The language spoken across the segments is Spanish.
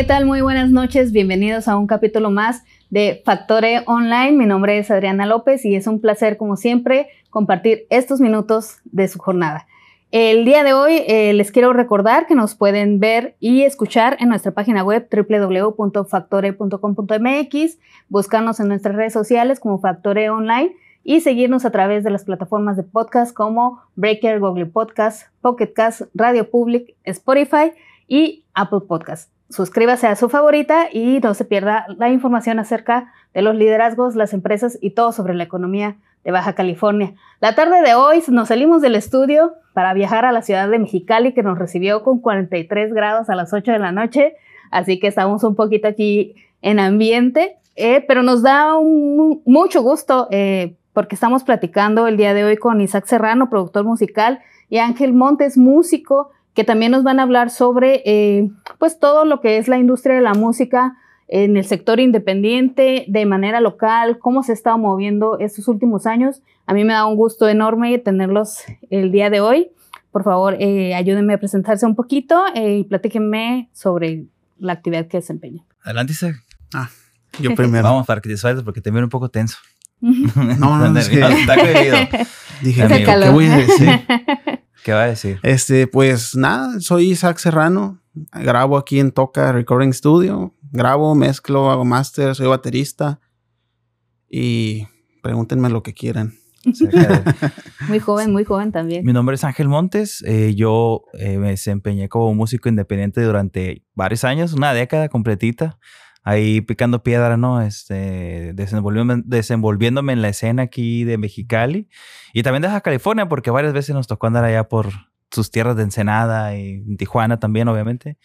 ¿Qué tal? Muy buenas noches. Bienvenidos a un capítulo más de Factore Online. Mi nombre es Adriana López y es un placer, como siempre, compartir estos minutos de su jornada. El día de hoy eh, les quiero recordar que nos pueden ver y escuchar en nuestra página web www.factore.com.mx, buscarnos en nuestras redes sociales como Factore Online y seguirnos a través de las plataformas de podcast como Breaker, Google Podcast, Pocket Cast, Radio Public, Spotify y Apple Podcast. Suscríbase a su favorita y no se pierda la información acerca de los liderazgos, las empresas y todo sobre la economía de Baja California. La tarde de hoy nos salimos del estudio para viajar a la ciudad de Mexicali que nos recibió con 43 grados a las 8 de la noche, así que estamos un poquito aquí en ambiente, eh, pero nos da mucho gusto eh, porque estamos platicando el día de hoy con Isaac Serrano, productor musical, y Ángel Montes, músico, que también nos van a hablar sobre eh, pues todo lo que es la industria de la música, en el sector independiente, de manera local, cómo se ha estado moviendo estos últimos años. A mí me da un gusto enorme tenerlos el día de hoy. Por favor, eh, ayúdenme a presentarse un poquito eh, y platíquenme sobre la actividad que desempeña. Adelante, Isaac. Ah, yo primero. Vamos para que te sueltes porque te veo un poco tenso. no, no, es que... Está. Dije, amigo, ¿qué voy a decir? ¿Qué va a decir? Este, pues nada, soy Isaac Serrano. Grabo aquí en Toca Recording Studio grabo, mezclo, hago máster, soy baterista y pregúntenme lo que quieran. muy joven, muy joven también. Mi nombre es Ángel Montes. Eh, yo eh, me desempeñé como músico independiente durante varios años, una década completita. Ahí picando piedra, ¿no? Este, desenvolviéndome, desenvolviéndome en la escena aquí de Mexicali y también de Baja California, porque varias veces nos tocó andar allá por sus tierras de Ensenada y Tijuana también, obviamente.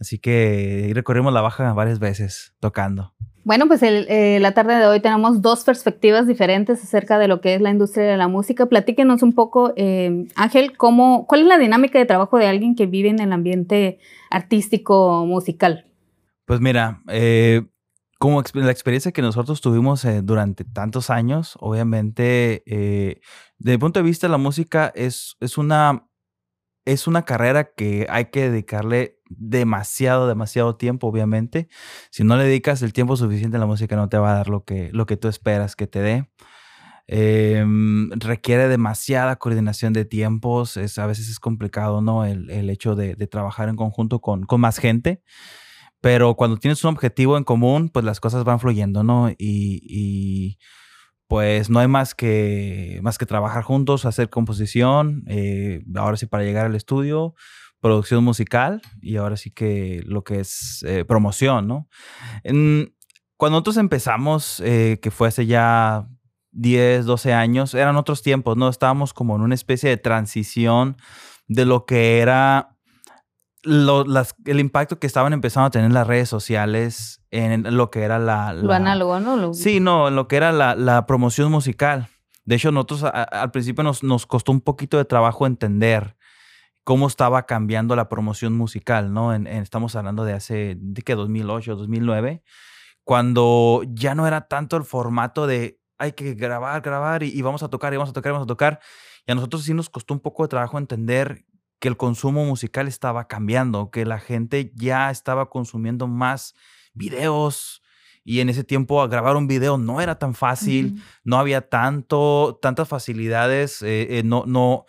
Así que recorrimos la baja varias veces tocando. Bueno, pues eh, la tarde de hoy tenemos dos perspectivas diferentes acerca de lo que es la industria de la música. Platíquenos un poco, eh, Ángel, cómo, ¿cuál es la dinámica de trabajo de alguien que vive en el ambiente artístico musical? Pues mira, eh, como la experiencia que nosotros tuvimos durante tantos años, obviamente, desde el punto de vista de la música, es, es, una, es una carrera que hay que dedicarle demasiado, demasiado tiempo, obviamente. Si no le dedicas el tiempo suficiente a la música, no te va a dar lo que, lo que tú esperas que te dé. Em, requiere demasiada coordinación de tiempos. A veces es complicado, ¿no? El, hecho de, trabajar en conjunto con, más gente. Pero cuando tienes un objetivo en común, pues las cosas van fluyendo, ¿no? Y, pues no hay más que, más que trabajar juntos, hacer composición. Eh, ahora sí, para llegar al estudio, producción musical y ahora sí que lo que es eh, promoción, ¿no? cuando nosotros empezamos, eh, que fue hace ya 10, 12 años, eran otros tiempos, ¿no? Estábamos como en una especie de transición de lo que era el impacto que estaban empezando a tener las redes sociales en lo que era la... lo análogo, ¿no? Sí, no, en lo que era la, promoción musical. De hecho, nosotros al principio nos, nos, costó un poquito de trabajo entender cómo estaba cambiando la promoción musical, ¿no? estamos hablando de hace, de que 2008, 2009, cuando ya no era tanto el formato de hay que grabar, grabar y, vamos a tocar y vamos a tocar y vamos a tocar. Y a nosotros sí nos costó un poco de trabajo entender que el consumo musical estaba cambiando, que la gente ya estaba consumiendo más videos, y en ese tiempo grabar un video no era tan fácil, no había tanto, tantas facilidades, eh, eh, no, no,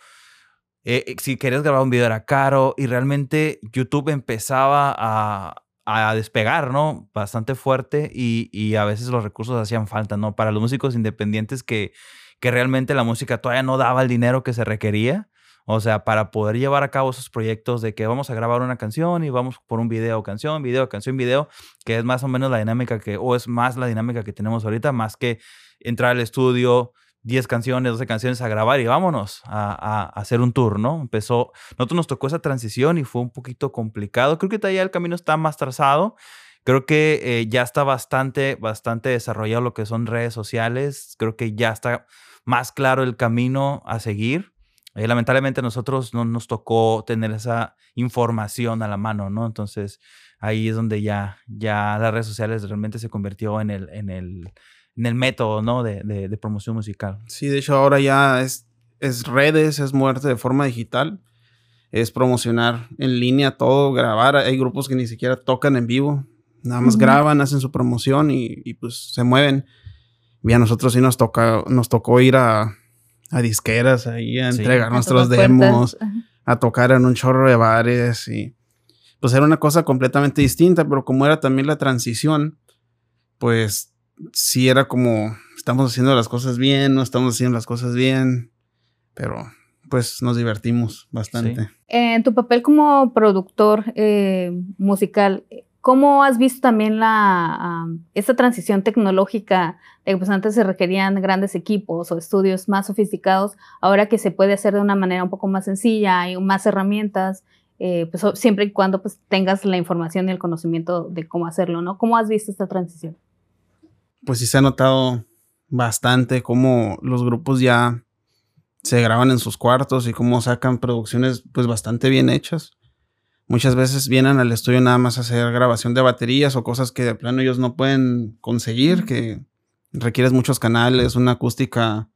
eh, eh, si querías grabar un video era caro y realmente YouTube empezaba a, a despegar, ¿no? Bastante fuerte y, y, a veces los recursos hacían falta, ¿no? Para los músicos independientes que, que realmente la música todavía no daba el dinero que se requería. O sea, para poder llevar a cabo esos proyectos de que vamos a grabar una canción y vamos por un video, canción, video, canción, video, que es más o menos la dinámica que, o es más la dinámica que tenemos ahorita, más que entrar al estudio, 10 canciones, 12 canciones a grabar y vámonos a, hacer un tour, ¿no? Empezó, nosotros nos tocó esa transición y fue un poquito complicado. Creo que todavía el camino está más trazado. Creo que eh, ya está bastante, bastante desarrollado lo que son redes sociales. Creo que ya está más claro el camino a seguir. Eh, lamentablemente nosotros no nos tocó tener esa información a la mano, ¿no? Entonces ahí es donde ya, ya las redes sociales realmente se convirtió en el, en el, en el método, ¿no? De, de, promoción musical. Sí, de hecho ahora ya es, es redes, es muerte de forma digital. es promocionar en línea todo, grabar. Hay grupos que ni siquiera tocan en vivo, nada más graban, hacen su promoción y, pues se mueven. Y a nosotros sí nos, toca, nos tocó ir a, a disqueras ahí a entregar nuestros demos, a tocar en un chorro de bares y pues era una cosa completamente distinta, pero como era también la transición, pues sí era como estamos haciendo las cosas bien, no estamos haciendo las cosas bien, pero pues nos divertimos bastante. En tu papel como productor eh, musical, ¿cómo has visto también la, esta transición tecnológica pues antes se requerían grandes equipos o estudios más sofisticados, ahora que se puede hacer de una manera un poco más sencilla, hay más herramientas, eh, pues siempre y cuando pues tengas la información y el conocimiento de cómo hacerlo, ¿no? ¿Cómo has visto esta transición? Pues sí se ha notado bastante cómo los grupos ya se graban en sus cuartos y cómo sacan producciones pues bastante bien hechas. Muchas veces vienen al estudio nada más a hacer grabación de baterías o cosas que de plano ellos no pueden conseguir, que requieres muchos canales, una acústica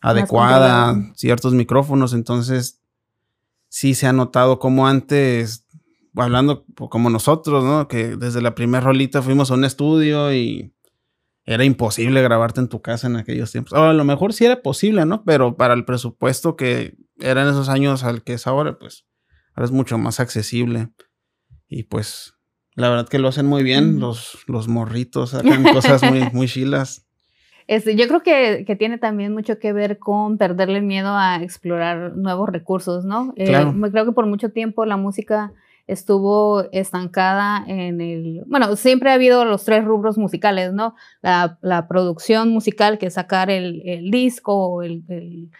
adecuada, ciertos micrófonos, entonces sí se ha notado como antes, hablando como nosotros, ¿no? Que desde la primera rolita fuimos a un estudio y era imposible grabarte en tu casa en aquellos tiempos. a lo mejor sí era posible, ¿no? Pero para el presupuesto que era en esos años al que es ahora, pues ahora es mucho más accesible. Y pues la verdad que lo hacen muy bien, los, los morritos sacan cosas muy, muy chilas. Este, yo creo que, que, tiene también mucho que ver con perderle miedo a explorar nuevos recursos, ¿no? Eh, creo que por mucho tiempo la música estuvo estancada en el, bueno, siempre ha habido los tres rubros musicales, ¿no? La, producción musical, que es sacar el, disco, el, el,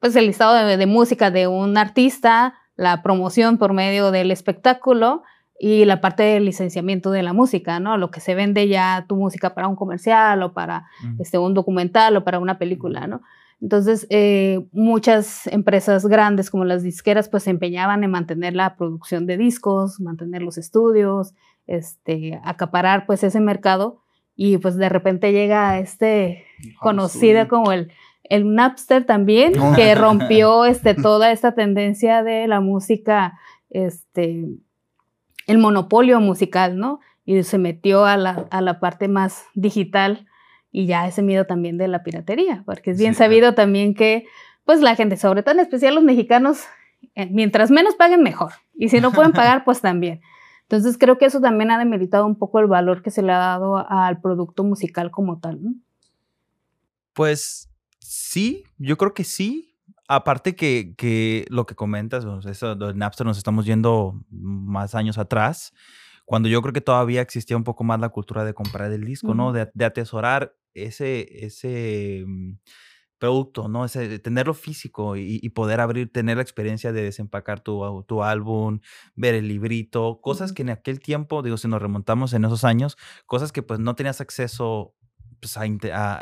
pues el listado de, música de un artista, la promoción por medio del espectáculo y la parte del licenciamiento de la música, ¿no? Lo que se vende ya tu música para un comercial o para este, un documental o para una película, ¿no? Entonces, eh, muchas empresas grandes como las disqueras, pues se empeñaban en mantener la producción de discos, mantener los estudios, este, acaparar pues ese mercado y pues de repente llega este conocido como el, el Napster también, que rompió este, toda esta tendencia de la música, este, el monopolio musical, ¿no? Y se metió a la, a la parte más digital y ya ese miedo también de la piratería, porque es bien sabido también que pues la gente, sobre todo en especial los mexicanos, eh, mientras menos paguen mejor, y si no pueden pagar, pues también. Entonces creo que eso también ha demeritado un poco el valor que se le ha dado al producto musical como tal. Pues sí, yo creo que sí. Aparte que, que lo que comentas, eso de Napster nos estamos yendo más años atrás, cuando yo creo que todavía existía un poco más la cultura de comprar el disco, ¿no? De, de, atesorar ese, ese mm, producto, ¿no? Ese, tenerlo físico y, poder abrir, tener la experiencia de desempacar tu, tu álbum, ver el librito, cosas que en aquel tiempo, digo, si nos remontamos en esos años, cosas que pues no tenías acceso pues, a,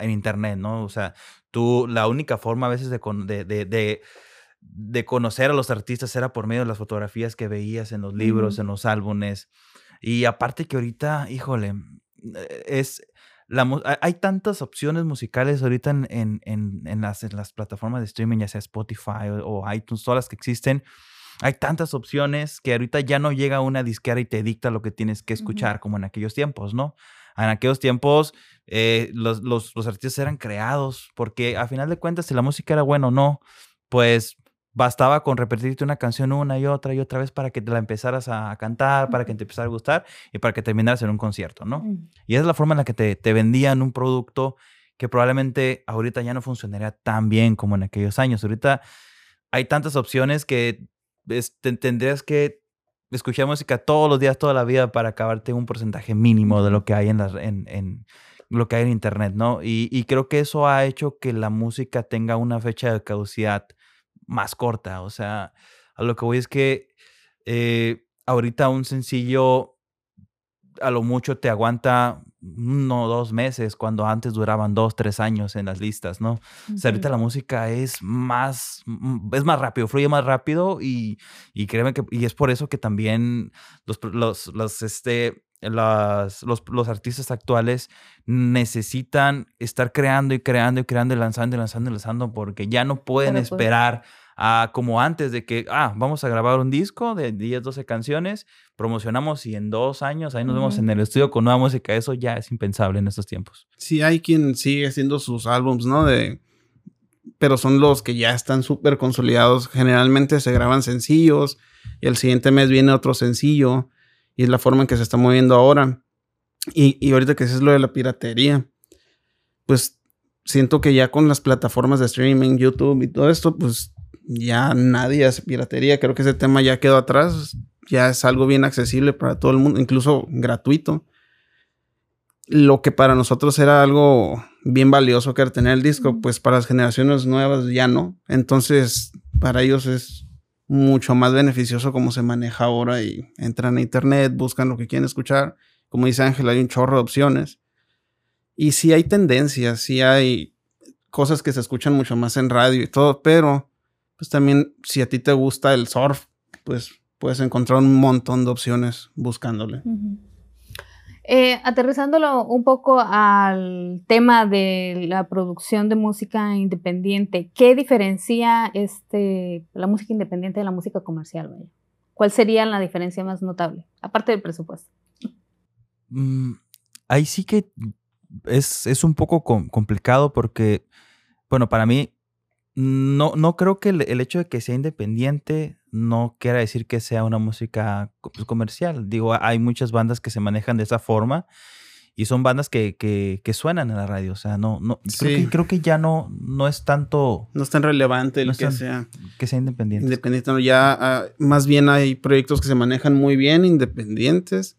en internet, ¿no? O sea, tú, la única forma a veces de, de, de, de, conocer a los artistas era por medio de las fotografías que veías en los libros, en los álbumes. Y aparte que ahorita, híjole, eh, es hay tantas opciones musicales ahorita en, en, las, las, plataformas de streaming, ya sea Spotify o, iTunes, todas las que existen. Hay tantas opciones que ahorita ya no llega una disquera y te dicta lo que tienes que escuchar, como en aquellos tiempos, ¿no? En aquellos tiempos eh, los, los, los, artistas eran creados, porque a final de cuentas, si la música era buena o no, pues bastaba con repetirte una canción una y otra y otra vez para que te la empezaras a cantar, para que te empezara a gustar y para que terminaras en un concierto, ¿no? Y esa es la forma en la que te, te vendían un producto que probablemente ahorita ya no funcionaría tan bien como en aquellos años. Ahorita hay tantas opciones que tendrías que escuchar música todos los días, toda la vida para acabarte un porcentaje mínimo de lo que hay en, en, en lo que hay en internet, ¿no? Y, y creo que eso ha hecho que la música tenga una fecha de caducidad más corta. O sea, a lo que voy es que eh, ahorita un sencillo a lo mucho te aguanta uno o dos meses, cuando antes duraban dos, tres años en las listas, ¿no? O sea, ahorita la música es más, mm, es más rápido, fluye más rápido y, y créeme que, y es por eso que también los, los, los este, los, los, artistas actuales necesitan estar creando y creando y creando y lanzando y lanzando y lanzando porque ya no pueden esperar a como antes de que, ah, vamos a grabar un disco de 10, 12 canciones, promocionamos y en dos años ahí nos vemos en el estudio con nueva música. Eso ya es impensable en estos tiempos. Sí, hay quien sigue haciendo sus álbums, ¿no? De, pero son los que ya están súper consolidados. Generalmente se graban sencillos y el siguiente mes viene otro sencillo y es la forma en que se está moviendo ahora. Y, y ahorita que es lo de la piratería, pues siento que ya con las plataformas de streaming, YouTube y todo esto, pues ya nadie hace piratería. Creo que ese tema ya quedó atrás. Ya es algo bien accesible para todo el mundo, incluso gratuito. Lo que para nosotros era algo bien valioso que era tener el disco, pues para las generaciones nuevas ya no. Entonces, para ellos es mucho más beneficioso cómo se maneja ahora y entran a internet, buscan lo que quieren escuchar. Como dice Ángel, hay un chorro de opciones. Y sí hay tendencias, sí hay cosas que se escuchan mucho más en radio y todo, pero pues también si a ti te gusta el surf, pues puedes encontrar un montón de opciones buscándole. Eh, aterrizándolo un poco al tema de la producción de música independiente, ¿qué diferencia este, la música independiente de la música comercial? ¿Cuál sería la diferencia más notable, aparte del presupuesto? Mm, ahí sí que es, un poco complicado porque, bueno, para mí, no, no creo que el, hecho de que sea independiente no quiera decir que sea una música pues, comercial. Digo, hay muchas bandas que se manejan de esa forma y son bandas que, que, suenan en la radio. O sea, no, no creo, que, creo que ya no, no es tanto. No es tan relevante el que sea. Que sea independiente. Independiente, ya ah, más bien hay proyectos que se manejan muy bien, independientes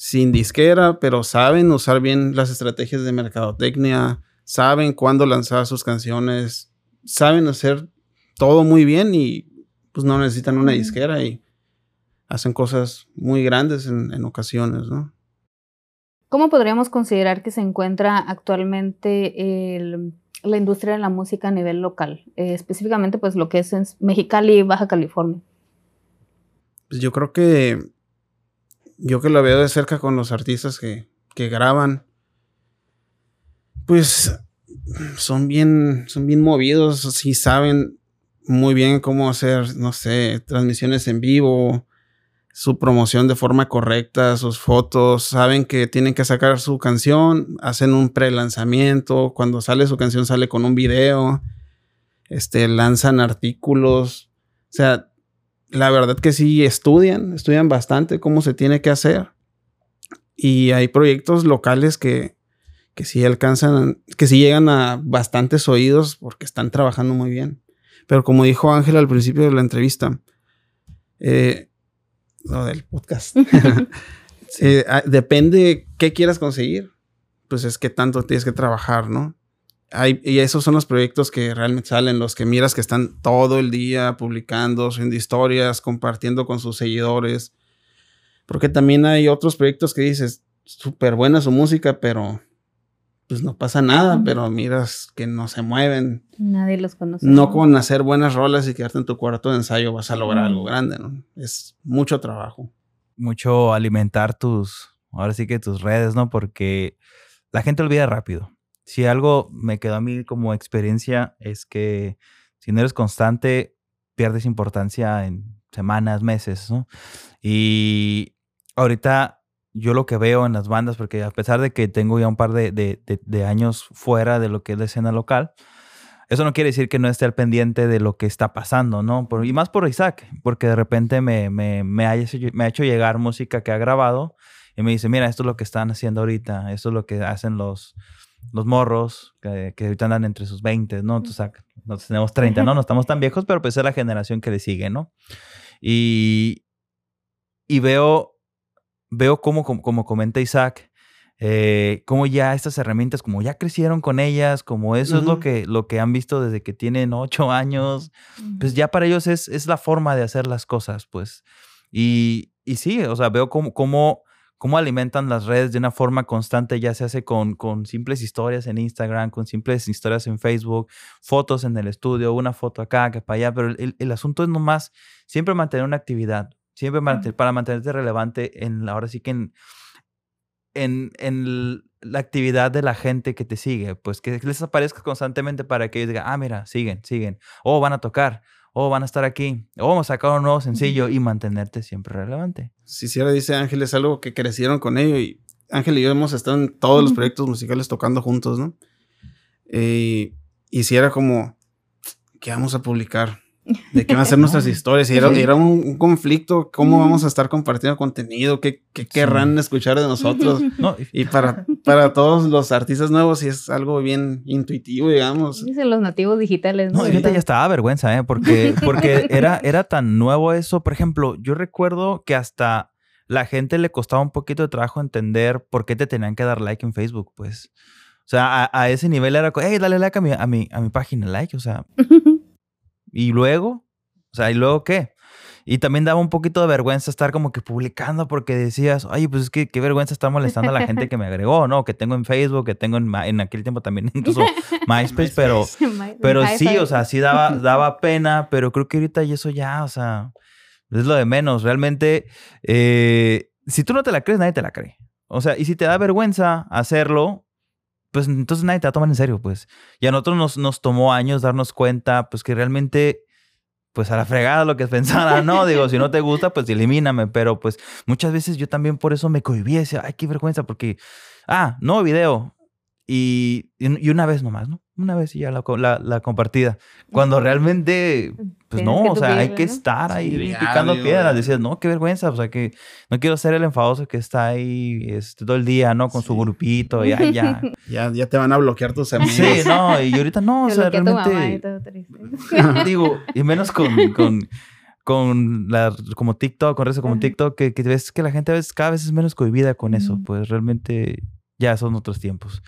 sin disquera, pero saben usar bien las estrategias de mercadotecnia, saben cuándo lanzar sus canciones, saben hacer todo muy bien y pues no necesitan una disquera y hacen cosas muy grandes en, ocasiones, ¿no? ¿Cómo podríamos considerar que se encuentra actualmente la industria de la música a nivel local? Eh, específicamente, pues lo que es en Mexicali y Baja California. Pues yo creo que yo que lo veo de cerca con los artistas que, graban, pues son bien, son bien movidos, sí saben muy bien cómo hacer, no sé, transmisiones en vivo, su promoción de forma correcta, sus fotos, saben que tienen que sacar su canción, hacen un pre-lanzamiento, cuando sale su canción sale con un video, este, lanzan artículos, o sea, la verdad que sí estudian, estudian bastante cómo se tiene que hacer. Y hay proyectos locales que, que sí alcanzan, que sí llegan a bastantes oídos porque están trabajando muy bien. Pero como dijo Ángel al principio de la entrevista, eh, lo del podcast, eh, ah, depende qué quieras conseguir, pues es que tanto tienes que trabajar, ¿no? y esos son los proyectos que realmente salen, los que miras que están todo el día publicando, subiendo historias, compartiendo con sus seguidores. Porque también hay otros proyectos que dices, súper buena su música, pero pues no pasa nada, pero miras que no se mueven. Nadie los conoce. No con hacer buenas rolas y quedarte en tu cuarto de ensayo vas a lograr algo grande, ¿no? Es mucho trabajo. Mucho alimentar tus, ahora sí que tus redes, ¿no? Porque la gente olvida rápido si algo me quedó a mí como experiencia es que si no eres constante, pierdes importancia en semanas, meses, ¿no? Y ahorita yo lo que veo en las bandas, porque a pesar de que tengo ya un par de, años fuera de lo que es la escena local, eso no quiere decir que no esté al pendiente de lo que está pasando, ¿no? y más por Isaac, porque de repente me, me, me, ha, me ha hecho llegar música que ha grabado y me dice, mira, esto es lo que están haciendo ahorita, esto es lo que hacen los, los morros que, que, ahorita andan entre sus 20, ¿no? Entonces, nosotros tenemos 30, ¿no? No estamos tan viejos, pero pues es la generación que le sigue, ¿no? Y, y veo, veo cómo, como, comenta Isaac, eh, cómo ya estas herramientas, como ya crecieron con ellas, como eso es lo que, lo que han visto desde que tienen 8 años, pues ya para ellos es, es, la forma de hacer las cosas, pues. Y, y sí, o sea, veo cómo, cómo cómo alimentan las redes de una forma constante, ya se hace con, con simples historias en Instagram, con simples historias en Facebook, fotos en el estudio, una foto acá, que para allá, pero el, asunto es nomás siempre mantener una actividad, siempre para mantenerte relevante en, ahora sí que en, en, en la actividad de la gente que te sigue, pues que les aparezca constantemente para que ellos digan, ah, mira, siguen, siguen, o van a tocar, o van a estar aquí, o vamos a sacar un nuevo sencillo y mantenerte siempre relevante. Si Sierra dice Ángel, es algo que crecieron con ello y Ángel y yo hemos estado en todos los proyectos musicales tocando juntos, ¿no? Eh, y si era como, ¿qué vamos a publicar? ¿De qué van a ser nuestras historias? Y era, era un, un conflicto, ¿cómo vamos a estar compartiendo contenido? ¿Qué, qué querrán escuchar de nosotros? No, y Y para, para todos los artistas nuevos, sí es algo bien intuitivo, digamos. Dicen los nativos digitales, ¿no? No, ahorita ya estaba vergüenza, ¿eh? Porque, porque era, era tan nuevo eso. Por ejemplo, yo recuerdo que hasta la gente le costaba un poquito de trabajo entender por qué te tenían que dar like en Facebook, pues. O sea, a, a ese nivel era, como, hey, dale like a mi, a, mi, a mi página, like, o sea. ¿Y luego? O sea, ¿y luego qué? Y también daba un poquito de vergüenza estar como que publicando porque decías, ay, pues es que qué vergüenza estar molestando a la gente que me agregó, ¿no? Que tengo en Facebook, que tengo en, en aquel tiempo también incluso MySpace, pero... Pero sí, o sea, sí daba, daba pena, pero creo que ahorita y eso ya, o sea, es lo de menos. Realmente, eh, si tú no te la crees, nadie te la cree. O sea, y si te da vergüenza hacerlo, pues entonces nadie te va a tomar en serio, pues. Y a nosotros nos, nos tomó años darnos cuenta, pues que realmente, pues a la fregada lo que pensara, ¿no? Digo, si no te gusta, pues elimíname. Pero pues muchas veces yo también por eso me cohibí, decía, ay, qué vergüenza, porque, ah, no video. Y, y y una vez nomás, ¿no? Una vez y ya la, la, la compartida. Cuando realmente, pues Tienes no, o sea, hay que ¿no? estar ahí Sí, diario, picando piedras. Decías, no, qué vergüenza, o sea, que no quiero ser el enfadoso que está ahí este, todo el día, ¿no? Con su Sí. grupito, y ay, ya. Ya, ya te van a bloquear tus amigos. Sí, no, y ahorita no, o sea, y realmente, todo triste. digo, y menos con, con, con la, como TikTok, con redes como Ajá. TikTok, que, que ves que la gente a veces, cada vez es menos cohibida con eso, pues realmente ya son otros tiempos.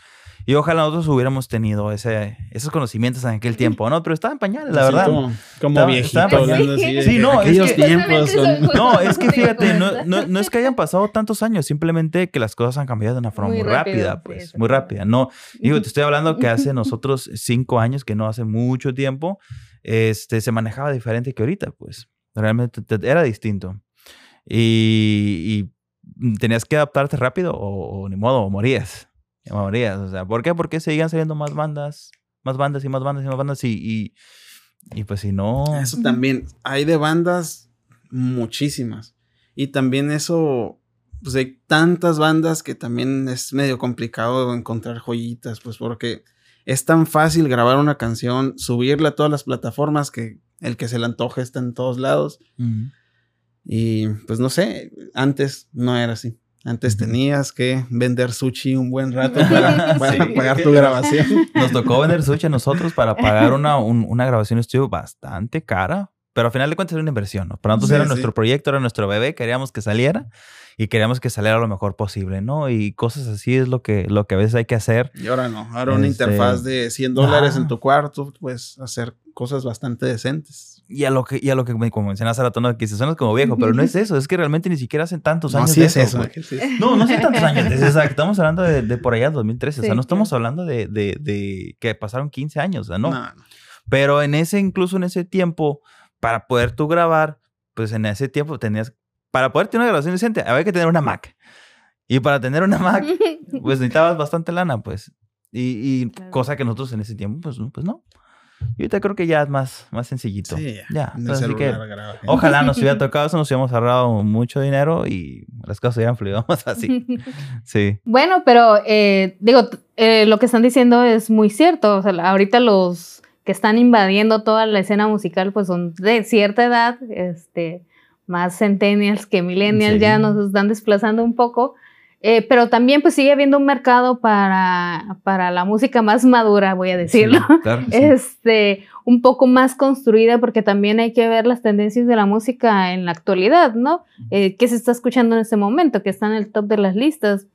Y ojalá nosotros hubiéramos tenido ese, esos conocimientos en aquel tiempo, ¿no? Pero estaba en pañales, la Así verdad. Como, como Estaba- viejito estaba- hablando así. de Sí, no, es aquellos que- tiempos con... No, es que Sí, fíjate, no, no, no es que hayan pasado tantos años, simplemente que las cosas han cambiado de una forma muy, Muy rápido, rápida, sí, pues, eso muy sí. rápida. No, digo, te estoy hablando que hace nosotros cinco años, que no hace mucho tiempo, este, se manejaba diferente que ahorita, pues, realmente te- era distinto. Y, y tenías que adaptarte rápido o, o ni modo, o morías, o sea, ¿por qué? Porque seguían saliendo más bandas, más bandas y más bandas y más bandas y, y, y pues si no... Eso también. Hay de bandas muchísimas. Y también eso, pues hay tantas bandas que también es medio complicado encontrar joyitas, pues porque es tan fácil grabar una canción, subirla a todas las plataformas que el que se le antoje está en todos lados. Y pues no sé, antes no era así. Antes tenías que vender sushi un buen rato para, para Sí. pagar tu grabación. Nos tocó vender sushi a nosotros para pagar una, un- una grabación de estudio bastante cara. Pero al final de cuentas era una inversión, ¿no? Para nosotros Sí, era sí. nuestro proyecto, era nuestro bebé, queríamos que saliera y queríamos que saliera lo mejor posible, ¿no? Y cosas así es lo que, lo que a veces hay que hacer. Y ahora no, ahora una Este, interfaz de 100 dólares ah. en tu cuarto, pues hacer cosas bastante decentes. Y a lo que, y a lo que como mencionas hace rato, ¿no? que se suena como viejo, pero no es eso, es que realmente ni siquiera hacen tantos No, años sí de es eso, eso. sí. No, no sé tantos años. Es exacto. Estamos hablando de, de por allá 2013. o sea, Sí, no estamos claro. hablando de, de, de que pasaron 15 años. O sea, no. No. Pero en ese, incluso en ese tiempo, para poder tú grabar, pues en ese tiempo tenías, para poder tener una grabación decente, había que tener una Mac. Y para tener una Mac, pues necesitabas bastante lana, pues. Y, y Claro. cosa que nosotros en ese tiempo, pues, no- pues no. Y ahorita creo que ya es más, más sencillito. Sí, ya. Así que. Ojalá nos hubiera tocado eso, nos hubiéramos ahorrado mucho dinero y las cosas hubieran fluido más así. Sí. Bueno, pero eh, digo, eh, lo que están diciendo es muy cierto. O sea, ahorita los que están invadiendo toda la escena musical, pues son de cierta edad, este, más centennials que millennials, Sí. ya nos están desplazando un poco. Eh, pero también pues sigue habiendo un mercado para, para la música más madura, voy a decirlo. Sí, claro que sí. Este, un poco más construida, porque también hay que ver las tendencias de la música en la actualidad, ¿no? Eh, ¿Qué se está escuchando en este momento? Que está en el top de las listas.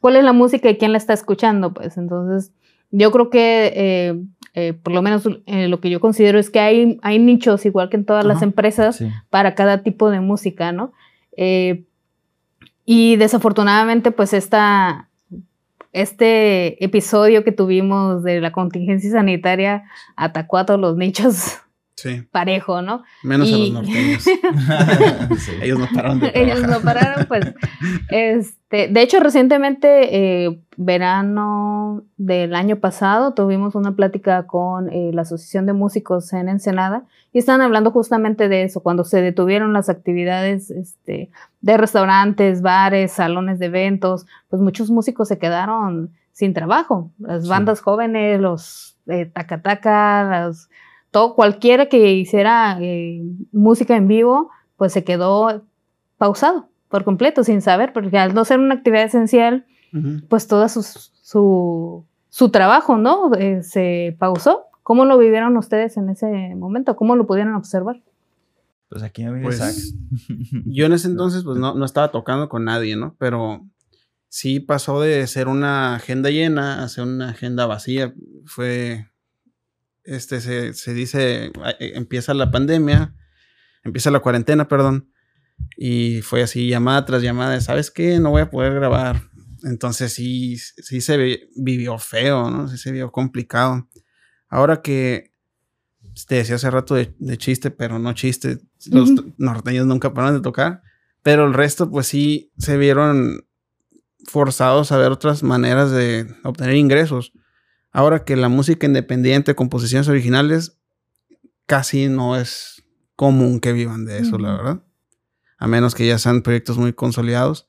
¿Cuál es la música y quién la está escuchando? Pues entonces, yo creo que, eh, eh, por lo menos eh, lo que yo considero es que hay, hay nichos, igual que en todas las empresas, Sí. para cada tipo de música, ¿no? Eh, y desafortunadamente, pues esta, este episodio que tuvimos de la contingencia sanitaria atacó a todos los nichos Sí. parejo, ¿no? Menos a los norteños. Sí. Ellos no pararon de Ellos no pararon, pues. Este, de hecho, recientemente, eh, verano del año pasado, tuvimos una plática con eh, la Asociación de Músicos en Ensenada y estaban hablando justamente de eso, cuando se detuvieron las actividades este, de restaurantes, bares, salones de eventos, pues muchos músicos se quedaron sin trabajo. Las Sí. bandas jóvenes, los eh, tacataca, todo cualquiera que hiciera eh, música en vivo, pues se quedó pausado por completo, sin saber, porque al no ser una actividad esencial, pues todo su, su, su trabajo, ¿no? Eh, se pausó. ¿Cómo lo vivieron ustedes en ese momento? ¿Cómo lo pudieron observar? Pues aquí me Pues. Yo en ese entonces pues no, no estaba tocando con nadie, ¿no? Pero sí pasó de ser una agenda llena a ser una agenda vacía. Fue, este, se, se dice, eh, empieza la pandemia, empieza la cuarentena, perdón, y fue así llamada tras llamada, de, ¿sabes qué? No voy a poder grabar. Entonces sí, sí se vi- vivió feo, ¿no? Sí se vio complicado. Ahora que te decía hace rato de, de chiste, pero no chiste, los Ujú. norteños nunca pararon de tocar, pero el resto pues sí se vieron forzados a ver otras maneras de obtener ingresos. Ahora que la música independiente, composiciones originales, casi no es común que vivan de eso, la verdad. A menos que ya sean proyectos muy consolidados.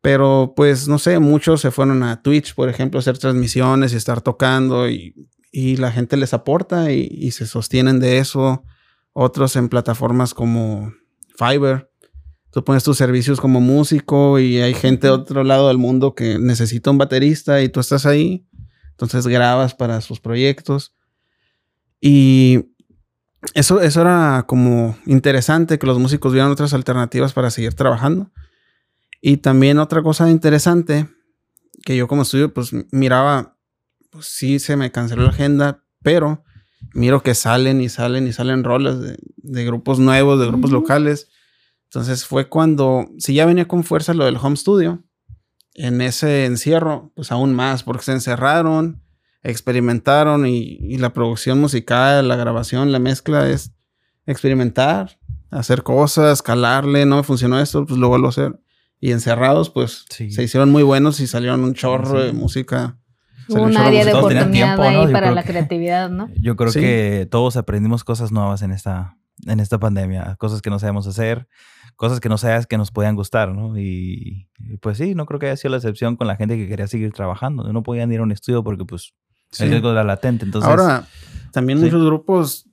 Pero pues no sé, muchos se fueron a Twitch, por ejemplo, a hacer transmisiones y estar tocando y, y la gente les aporta y, y se sostienen de eso. Otros en plataformas como Fiverr. Tú pones tus servicios como músico y hay gente de otro lado del mundo que necesita un baterista y tú estás ahí. Entonces grabas para sus proyectos. Y eso, eso era como interesante que los músicos vieran otras alternativas para seguir trabajando. Y también otra cosa interesante que yo como estudio pues miraba, pues sí se me canceló la agenda, pero miro que salen y salen y salen rolas de, de grupos nuevos, de grupos locales. Entonces fue cuando, si ya venía con fuerza lo del home studio, en ese encierro, pues aún más, porque se encerraron, experimentaron y, y la producción musical, la grabación, la mezcla es experimentar, hacer cosas, calarle, no me funcionó esto, pues lo vuelvo a hacer. Y encerrados, pues Sí. se hicieron muy buenos y salieron un chorro Sí. de música. Hubo un área de oportunidad tiempo, ¿no? ahí Yo para la que- creatividad, ¿no? Yo creo Sí. que todos aprendimos cosas nuevas en esta, en esta pandemia, cosas que no sabemos hacer, cosas que no sabías que nos podían gustar, ¿no? Y, y pues sí, no creo que haya sido la excepción con la gente que quería seguir trabajando. No podían ir a un estudio porque pues Sí. el riesgo era latente. Entonces, Ahora, también sí. muchos grupos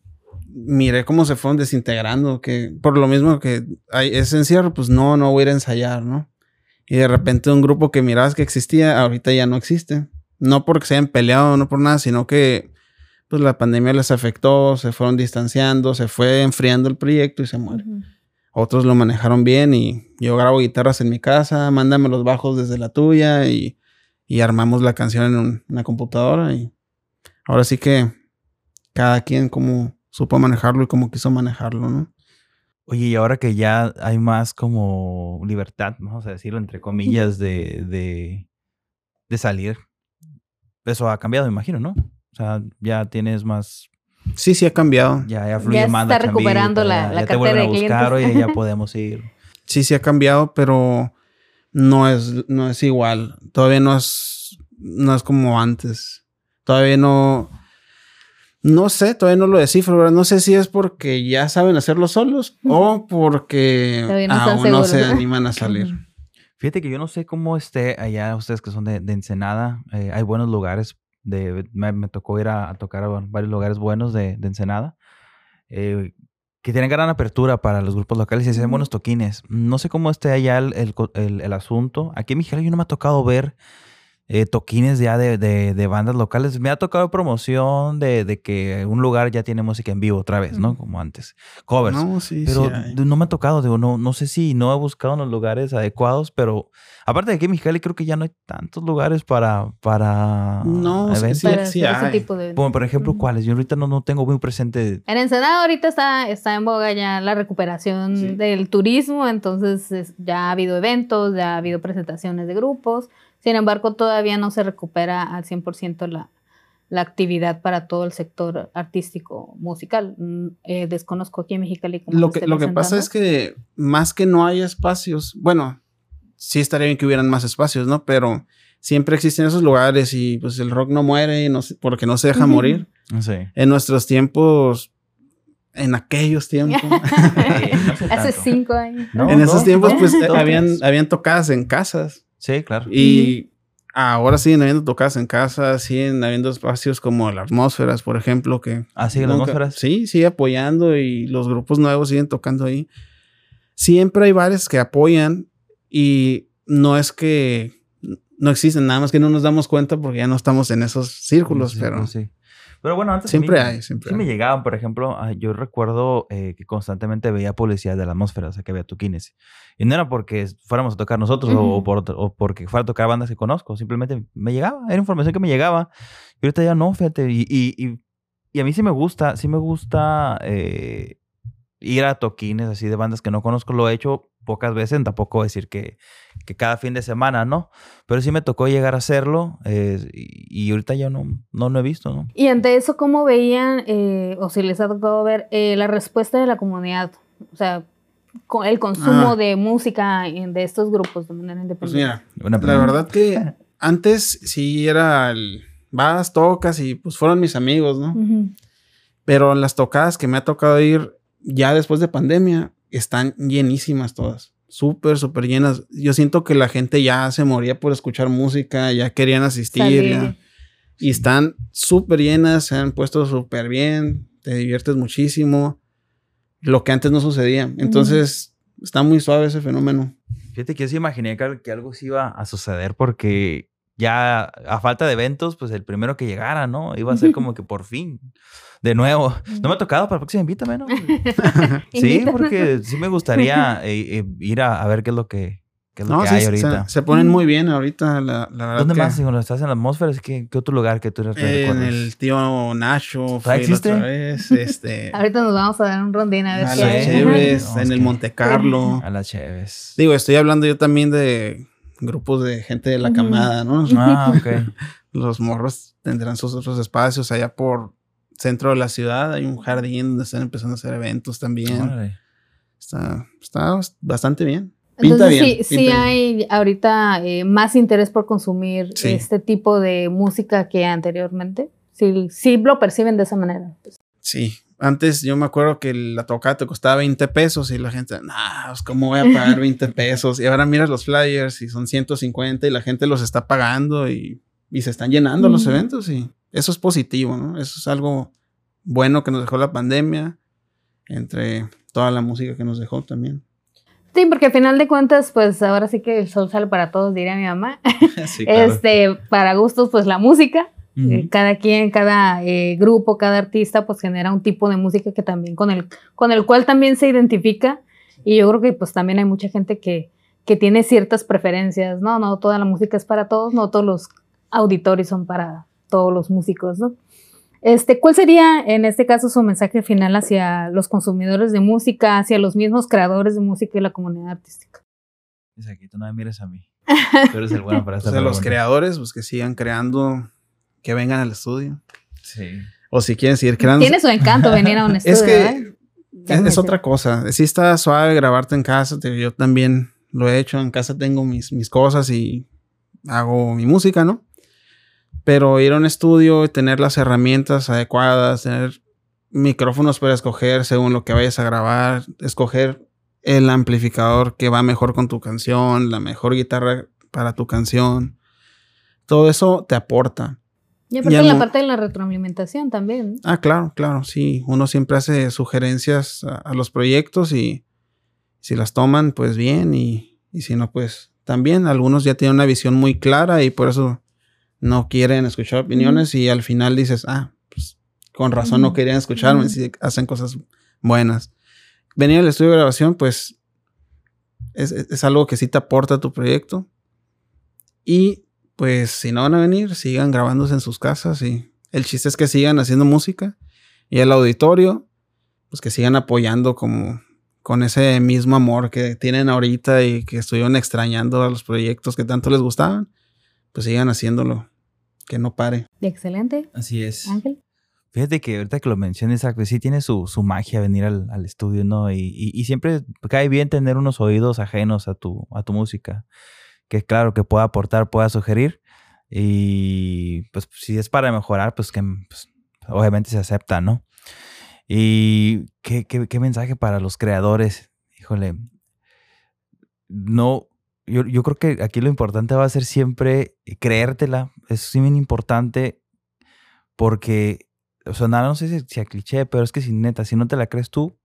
miré cómo se fueron desintegrando, que por lo mismo que hay ese encierro, pues no, no voy a ir a ensayar, ¿no? Y de repente un grupo que mirabas que existía, ahorita ya no existe. No porque se hayan peleado, no por nada, sino que pues la pandemia les afectó, se fueron distanciando, se fue enfriando el proyecto y se muere. Otros lo manejaron bien y yo grabo guitarras en mi casa, mándame los bajos desde la tuya y, y armamos la canción en un- una computadora y ahora sí que cada quien como supo manejarlo y como quiso manejarlo, ¿no? oye, y ahora que ya hay más como libertad, vamos a decirlo entre comillas, de, de, de salir, eso ha cambiado, me imagino, ¿no? O sea, ya tienes más Sí, sí ha cambiado. Ya, ya fluye Ya más está la chambita, recuperando la- ya- la ya te vuelven a buscar, clientes. oye, ya podemos ir. Sí, sí ha cambiado, pero no es, no es igual. Todavía no es, no es como antes. Todavía no, no sé, todavía no lo descifro. ¿verdad? No sé si es porque ya saben hacerlo solos o porque no aún no se animan a salir. Fíjate que yo no sé cómo esté allá, ustedes que son de, de Ensenada, eh, hay buenos lugares, de, me, me tocó ir a, a tocar a varios lugares buenos de, de Ensenada, eh, que tienen gran apertura para los grupos locales y hacen buenos toquines. No sé cómo esté allá el, el- el asunto. Aquí en Mexicali yo no me ha tocado ver eh, toquines ya de, de- de bandas locales. Me ha tocado promoción de, de que un lugar ya tiene música en vivo otra vez, ¿no? Como antes. Covers. No, sí, Pero sí no me ha tocado, digo, no, no sé si no he buscado en los lugares adecuados, pero aparte de aquí en Mexicali creo que ya no hay tantos lugares para, para No, sí, eventos. sí, Para sí ese tipo de... Como, por ejemplo. ¿cuáles? Yo ahorita no, no tengo muy presente. En Ensenada ahorita está, está en boga ya la recuperación Sí. del turismo, entonces es- ya ha habido eventos, ya ha habido presentaciones de grupos, sin embargo todavía no se recupera al 100% la, la actividad para todo el sector artístico musical. Mm, eh, desconozco aquí en Mexicali cómo Lo que, lo que pasa es que más que no hay espacios, bueno, sí estaría bien que hubieran más espacios, ¿no? Pero siempre existen esos lugares y pues el rock no muere no se- porque no se deja morir. Sí. En nuestros tiempos, en aquellos tiempos, Hace cinco años. No, en esos tiempos pues dos, habían, habían tocadas en casas Sí, claro. y ahora siguen habiendo tocadas en casas, siguen habiendo espacios como las atmósferas, por ejemplo, que Ah, sí, las atmósferas. Sí, sigue apoyando y los grupos nuevos siguen tocando ahí. Siempre hay bares que apoyan y no es que no existen, nada más que no nos damos cuenta porque ya no estamos en esos círculos, Sí, pero sí. Pero bueno, antes mí- siempre hay, siempre Sí me llegaban, por ejemplo, ah, yo recuerdo eh, que constantemente veía policías de la atmósfera, o sea, que había tuquines. Y no era porque fuéramos a tocar nosotros o- por o porque fuera a tocar bandas que conozco, simplemente me llegaba, era información que me llegaba. Y ahorita ya no, fíjate. Y, y, y, y a mí sí me gusta, sí me gusta eh, ir a toquines así de bandas que no conozco. Lo he hecho pocas veces, tampoco decir que, que cada fin de semana, ¿no? Pero sí me tocó llegar a hacerlo eh, y, y ahorita ya no, no lo he visto, ¿no? Y ante eso, ¿cómo veían, eh, o si les ha tocado ver, eh, la respuesta de la comunidad? O sea, co- el consumo Ah. de música en- de estos grupos de manera Pues independiente. mira, Una la verdad que antes sí era el vas, tocas y pues fueron mis amigos, ¿no? Ujú. Pero las tocadas que me ha tocado ir ya después de pandemia están llenísimas todas. Súper, súper llenas. Yo siento que la gente ya se moría por escuchar música, ya querían asistir. Ya. Y están súper llenas, se han puesto súper bien, te diviertes muchísimo. Lo que antes no sucedía. Entonces, está muy suave ese fenómeno. Fíjate que yo sí imaginé que algo sí iba a suceder porque ya a falta de eventos, pues el primero que llegara, ¿no? Iba a ser como que por fin, de nuevo. No me ha tocado, para la próxima invítame, ¿no? Sí, porque sí me gustaría eh, eh, ir a, a ver qué es lo que, qué es lo No, que sí, hay se, ahorita. se ponen muy bien ahorita, la, la verdad. ¿Dónde que- más? Cuando estás en la atmósfera, ¿qué, qué otro lugar que tú En recuerdas? el tío Nacho. la existe? otra vez, este, Ahorita nos vamos a dar un rondín a ver a las hay. Sí. Chéveres, No, es en el que- Monte Carlo. A las Cheves. Digo, estoy hablando yo también de grupos de gente de la camada, ¿no? Ah, ok. Los morros tendrán sus otros espacios allá por centro de la ciudad. Hay un jardín donde están empezando a hacer eventos también. Órale. Está, está bastante bien. Pinta Entonces bien. sí, sí bien. hay ahorita eh, más interés por consumir Sí. este tipo de música que anteriormente. Sí, sí lo perciben de esa manera. Sí. Antes yo me acuerdo que la tocada te costaba 20 pesos y la gente, nah, pues, ¿cómo voy a pagar 20 pesos? Y ahora miras los flyers y son 150 y la gente los está pagando y, y se están llenando los eventos y eso es positivo, ¿no? Eso es algo bueno que nos dejó la pandemia, entre toda la música que nos dejó también. Sí, porque al final de cuentas, pues ahora sí que el sol sale para todos, diría mi mamá. sí, Este, para gustos, pues la música. Ujú. Eh, Cada quien, cada eh, grupo, cada artista, pues genera un tipo de música que también con el, con el cual también se identifica. Y yo creo que pues también hay mucha gente que, que tiene ciertas preferencias, ¿no? No toda la música es para todos, no todos los auditorios son para todos los músicos, ¿no? Este, ¿Cuál sería en este caso su mensaje final hacia los consumidores de música, hacia los mismos creadores de música y la comunidad artística? Dice aquí, tú no me mires a mí. Tú eres el bueno para O esta sea, los creadores, pues que sigan creando, que vengan al estudio. Sí. O si quieren seguir creando. Tiene su encanto venir a un estudio, Es ¿eh? que es, otra cosa. Sí está suave grabarte en casa. te- Yo también lo he hecho. En casa tengo mis, mis cosas y hago mi música, ¿no? Pero ir a un estudio y tener las herramientas adecuadas, tener micrófonos para escoger según lo que vayas a grabar, escoger el amplificador que va mejor con tu canción, la mejor guitarra para tu canción. Todo eso te aporta. Y aparte Ya la parte de la retroalimentación también. Ah, claro, claro, sí. Uno siempre hace sugerencias a, a los proyectos y si las toman, pues bien, y, y si no, pues también. Algunos ya tienen una visión muy clara y por eso no quieren escuchar opiniones y al final dices, ah, pues con razón no querían escucharme Ujú. si hacen cosas buenas. Venir al estudio de grabación, pues es, es- es algo que sí te aporta a tu proyecto. Y pues si no van a venir, sigan grabándose en sus casas y el chiste es que sigan haciendo música y el auditorio, pues que sigan apoyando como con ese mismo amor que tienen ahorita y que estuvieron extrañando a los proyectos que tanto les gustaban, pues sigan haciéndolo. que no pare. Excelente. Así es. Ángel. Fíjate que ahorita que lo mencionas, pues sí tiene su, su magia venir al, al estudio, ¿no? Y, y, y, siempre cae bien tener unos oídos ajenos a tu, a tu música, que claro, que pueda aportar, pueda sugerir. Y pues si es para mejorar, pues que pues, obviamente se acepta, ¿no? Y ¿qué, qué, mensaje para los creadores. Híjole, no, yo, yo, creo que aquí lo importante va a ser siempre creértela. Es bien importante porque o sea, nada, no sé si, si a cliché, pero es que si neta, si no te la crees tú,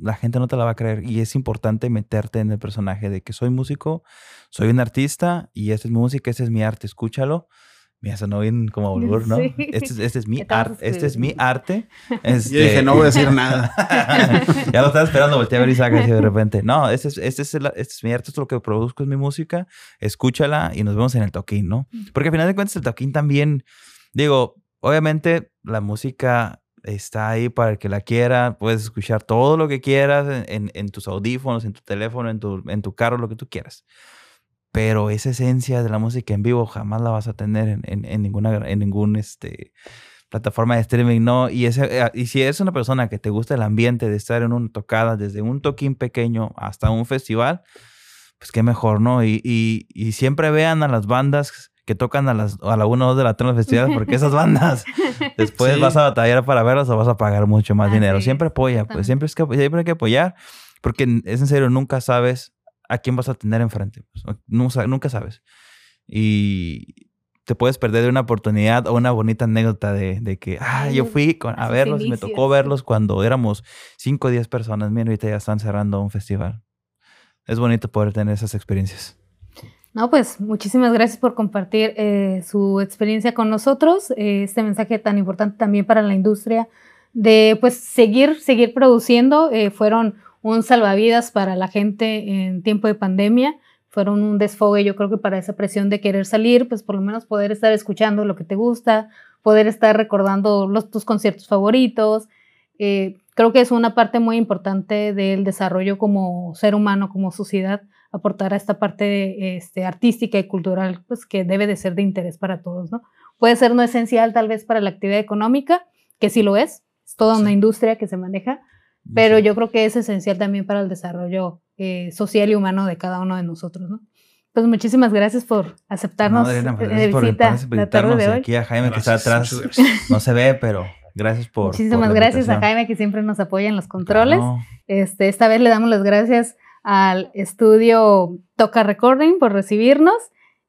la gente no te la va a creer. Y es importante meterte en el personaje de que soy músico, soy un artista y esta es mi música, este es mi arte, escúchalo. Mira, sonó bien como volver, ¿no? Sí. Este, es, este, es mi arte, este es mi arte. Este... Yo dije, no voy a decir nada. ya lo estaba esperando, volteé a ver y saca de repente. No, este es, este, es el, este es mi arte, esto es lo que produzco, es mi música, escúchala y nos vemos en el toquín, ¿no? Porque al final de cuentas el toquín también, digo, obviamente la música está ahí para el que la quiera, puedes escuchar todo lo que quieras en, en tus audífonos, en tu teléfono, en tu, en tu carro, lo que tú quieras. Pero esa esencia de la música en vivo jamás la vas a tener en, ninguna en ningún, este, plataforma de streaming, ¿no? Y, ese, eh, y si eres una persona que te gusta el ambiente de estar en una tocada, desde un toquín pequeño hasta un festival, pues qué mejor, ¿no? Y, y, y siempre vean a las bandas que tocan a, las, a la 1 o 2 de la tarde en los festivales, porque esas bandas después sí. vas a batallar para verlas o vas a pagar mucho más ah, dinero. Siempre apoya, pues siempre, es que, siempre hay que apoyar, porque es en serio, nunca sabes a quién vas a tener enfrente. Pues, nunca, nunca sabes. Y te puedes perder de una oportunidad o una bonita anécdota de, de que, ah, yo fui con, a verlos y me tocó verlos cuando éramos 5 o 10 personas. Mira, ahorita ya están cerrando un festival. Es bonito poder tener esas experiencias. No, pues muchísimas gracias por compartir eh, su experiencia con nosotros, eh, este mensaje tan importante también para la industria de pues seguir, seguir produciendo. Eh, fueron un salvavidas para la gente en tiempo de pandemia, fueron un desfogue yo creo que para esa presión de querer salir, pues por lo menos poder estar escuchando lo que te gusta, poder estar recordando los, tus conciertos favoritos. Creo que es una parte muy importante del desarrollo como ser humano, como sociedad aportar a esta parte este, artística y cultural, pues que debe de ser de interés para todos, ¿no? Puede ser no esencial tal vez para la actividad económica, que sí lo es, es toda una industria que se maneja, pero sí. yo creo que es esencial también para el desarrollo eh, social y humano de cada uno de nosotros, ¿no? Pues muchísimas gracias por aceptarnos no, Adriana, de visita por, por la tarde de hoy. Aquí a Jaime gracias, que está atrás, no se ve, pero gracias por Muchísimas por gracias a Jaime que siempre nos apoya en los controles. Este, esta vez le damos las gracias al estudio Toca Recording por recibirnos.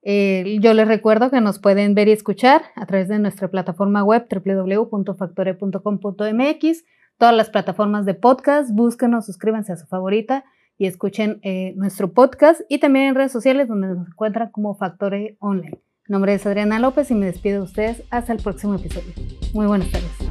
Eh, yo les recuerdo que nos pueden ver y escuchar a través de nuestra plataforma web www.factore.com.mx, todas las plataformas de podcast, búsquenos, suscríbanse a su favorita y escuchen eh, nuestro podcast y también en redes sociales donde nos encuentran como Factore Online. Mi nombre es Adriana López y me despido de ustedes hasta el próximo episodio. Muy buenas tardes.